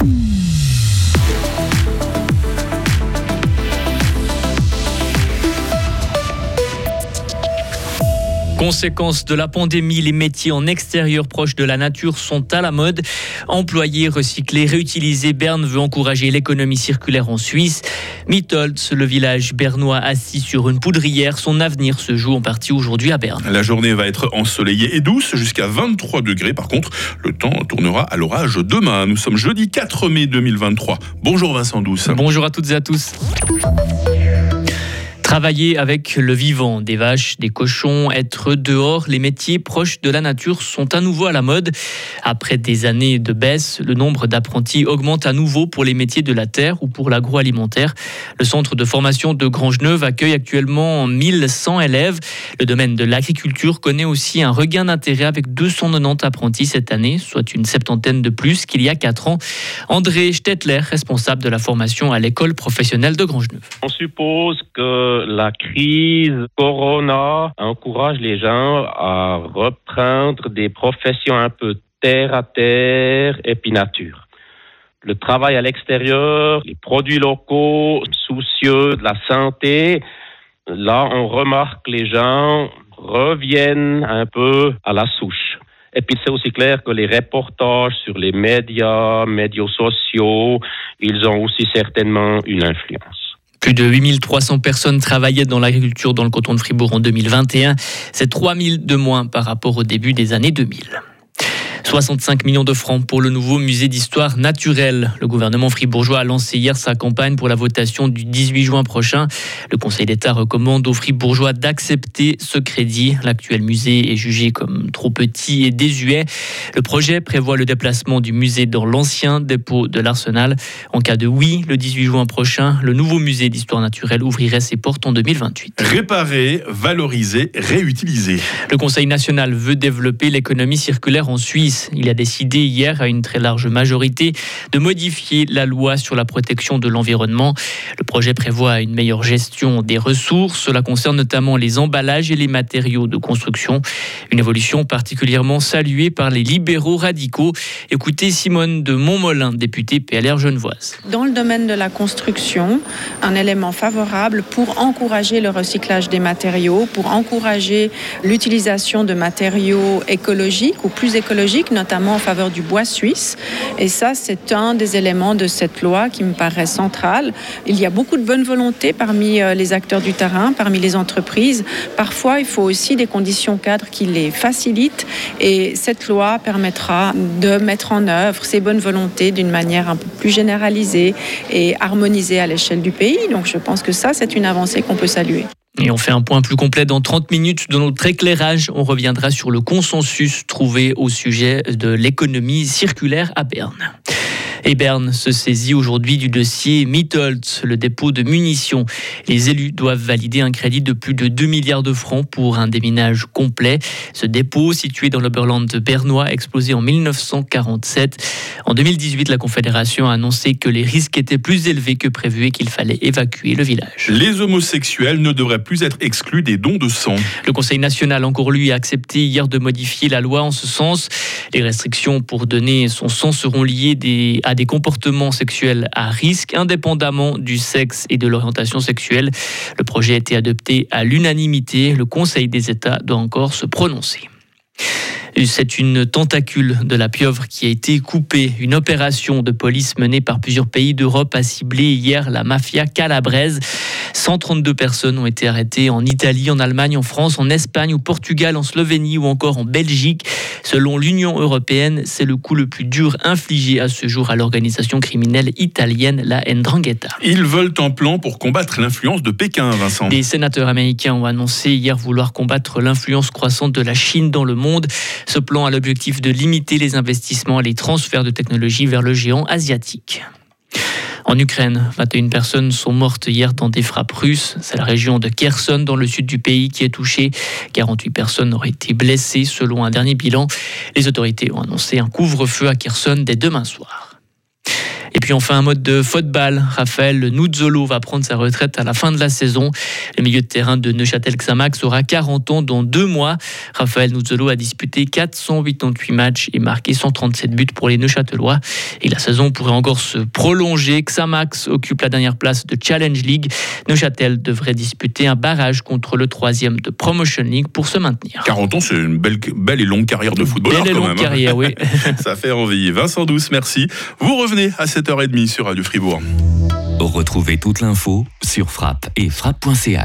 Mm-hmm. Conséquence de la pandémie, les métiers en extérieur proche de la nature sont à la mode. Employer, recycler, réutiliser, Berne veut encourager l'économie circulaire en Suisse. Mitholtz, le village bernois assis sur une poudrière, son avenir se joue en partie aujourd'hui à Berne. La journée va être ensoleillée et douce jusqu'à 23 degrés. Par contre, le temps tournera à l'orage demain. Nous sommes jeudi 4 mai 2023. Bonjour Vincent Douce. Bonjour à toutes et à tous. Travailler avec le vivant, des vaches, des cochons, être dehors, les métiers proches de la nature sont à nouveau à la mode. Après des années de baisse, le nombre d'apprentis augmente à nouveau pour les métiers de la terre ou pour l'agroalimentaire. Le centre de formation de Grangeneuve accueille actuellement 1100 élèves. Le domaine de l'agriculture connaît aussi un regain d'intérêt avec 290 apprentis cette année, soit une septantaine de plus qu'il y a 4 ans. André Stettler, responsable de la formation à l'école professionnelle de Grangeneuve. On suppose que la crise Corona encourage les gens à reprendre des professions un peu terre à terre et puis nature. Le travail à l'extérieur, les produits locaux, soucieux de la santé, là on remarque que les gens reviennent un peu à la souche. Et puis c'est aussi clair que les reportages sur les médias, médias sociaux, ils ont aussi certainement une influence. Plus de 8300 personnes travaillaient dans l'agriculture dans le canton de Fribourg en 2021. C'est 3000 de moins par rapport au début des années 2000. 65 millions de francs pour le nouveau musée d'histoire naturelle. Le gouvernement fribourgeois a lancé hier sa campagne pour la votation du 18 juin prochain. Le Conseil d'État recommande aux fribourgeois d'accepter ce crédit. L'actuel musée est jugé comme trop petit et désuet. Le projet prévoit le déplacement du musée dans l'ancien dépôt de l'Arsenal. En cas de oui, le 18 juin prochain, le nouveau musée d'histoire naturelle ouvrirait ses portes en 2028. Réparer, valoriser, réutiliser. Le Conseil national veut développer l'économie circulaire en Suisse. Il a décidé hier à une très large majorité de modifier la loi sur la protection de l'environnement. Le projet prévoit une meilleure gestion des ressources. Cela concerne notamment les emballages et les matériaux de construction. Une évolution particulièrement saluée par les libéraux radicaux. Écoutez Simone de Montmolin, députée PLR genevoise. Dans le domaine de la construction, un élément favorable pour encourager le recyclage des matériaux, pour encourager l'utilisation de matériaux écologiques ou plus écologiques notamment en faveur du bois suisse. Et ça, c'est un des éléments de cette loi qui me paraît central. Il y a beaucoup de bonne volonté parmi euh, les acteurs du terrain, parmi les entreprises. Parfois, il faut aussi des conditions cadres qui les facilitent. Et cette loi permettra de mettre en œuvre ces bonnes volontés d'une manière un peu plus généralisée et harmonisée à l'échelle du pays. Donc, je pense que ça, c'est une avancée qu'on peut saluer. Et on fait un point plus complet dans 30 minutes de notre éclairage. On reviendra sur le consensus trouvé au sujet de l'économie circulaire à Berne. Et Berne se saisit aujourd'hui du dossier Mitholtz, le dépôt de munitions. Les élus doivent valider un crédit de plus de 2 milliards de francs pour un déminage complet. Ce dépôt, situé dans l'Oberland bernois, explosé en 1947. En 2018, la Confédération a annoncé que les risques étaient plus élevés que prévu et qu'il fallait évacuer le village. Les homosexuels ne devraient plus être exclus des dons de sang. Le Conseil national, encore lui, a accepté hier de modifier la loi en ce sens. Les restrictions pour donner son sang seront liées des, à des comportements sexuels à risque, indépendamment du sexe et de l'orientation sexuelle. Le projet a été adopté à l'unanimité. Le Conseil des États doit encore se prononcer. C'est une tentacule de la pieuvre qui a été coupée. Une opération de police menée par plusieurs pays d'Europe a ciblé hier la mafia calabraise. 132 personnes ont été arrêtées en Italie, en Allemagne, en France, en Espagne, au Portugal, en Slovénie ou encore en Belgique. Selon l'Union européenne, c'est le coup le plus dur infligé à ce jour à l'organisation criminelle italienne, la Ndrangheta. Ils veulent un plan pour combattre l'influence de Pékin, Vincent. Des sénateurs américains ont annoncé hier vouloir combattre l'influence croissante de la Chine dans le monde. Ce plan a l'objectif de limiter les investissements et les transferts de technologies vers le géant asiatique. En Ukraine, 21 personnes sont mortes hier dans des frappes russes. C'est la région de Kherson, dans le sud du pays, qui est touchée. 48 personnes auraient été blessées, selon un dernier bilan. Les autorités ont annoncé un couvre-feu à Kherson dès demain soir. Puis enfin un mode de football. Raphaël Nuzzolo va prendre sa retraite à la fin de la saison. Le milieu de terrain de Neuchâtel-Xamax aura 40 ans dans deux mois. Raphaël Nuzzolo a disputé 488 matchs et marqué 137 buts pour les Neuchâtelois. Et la saison pourrait encore se prolonger. Xamax occupe la dernière place de Challenge League. Neuchâtel devrait disputer un barrage contre le troisième de Promotion League pour se maintenir. 40 ans, c'est une belle, belle et longue carrière de footballeur Belle et quand longue même. hein. carrière, oui. Ça fait envie. Vincent Douce, merci. Vous revenez à 7h30 sur Radio Fribourg. Retrouvez toute l'info sur frappe et frappe.ch.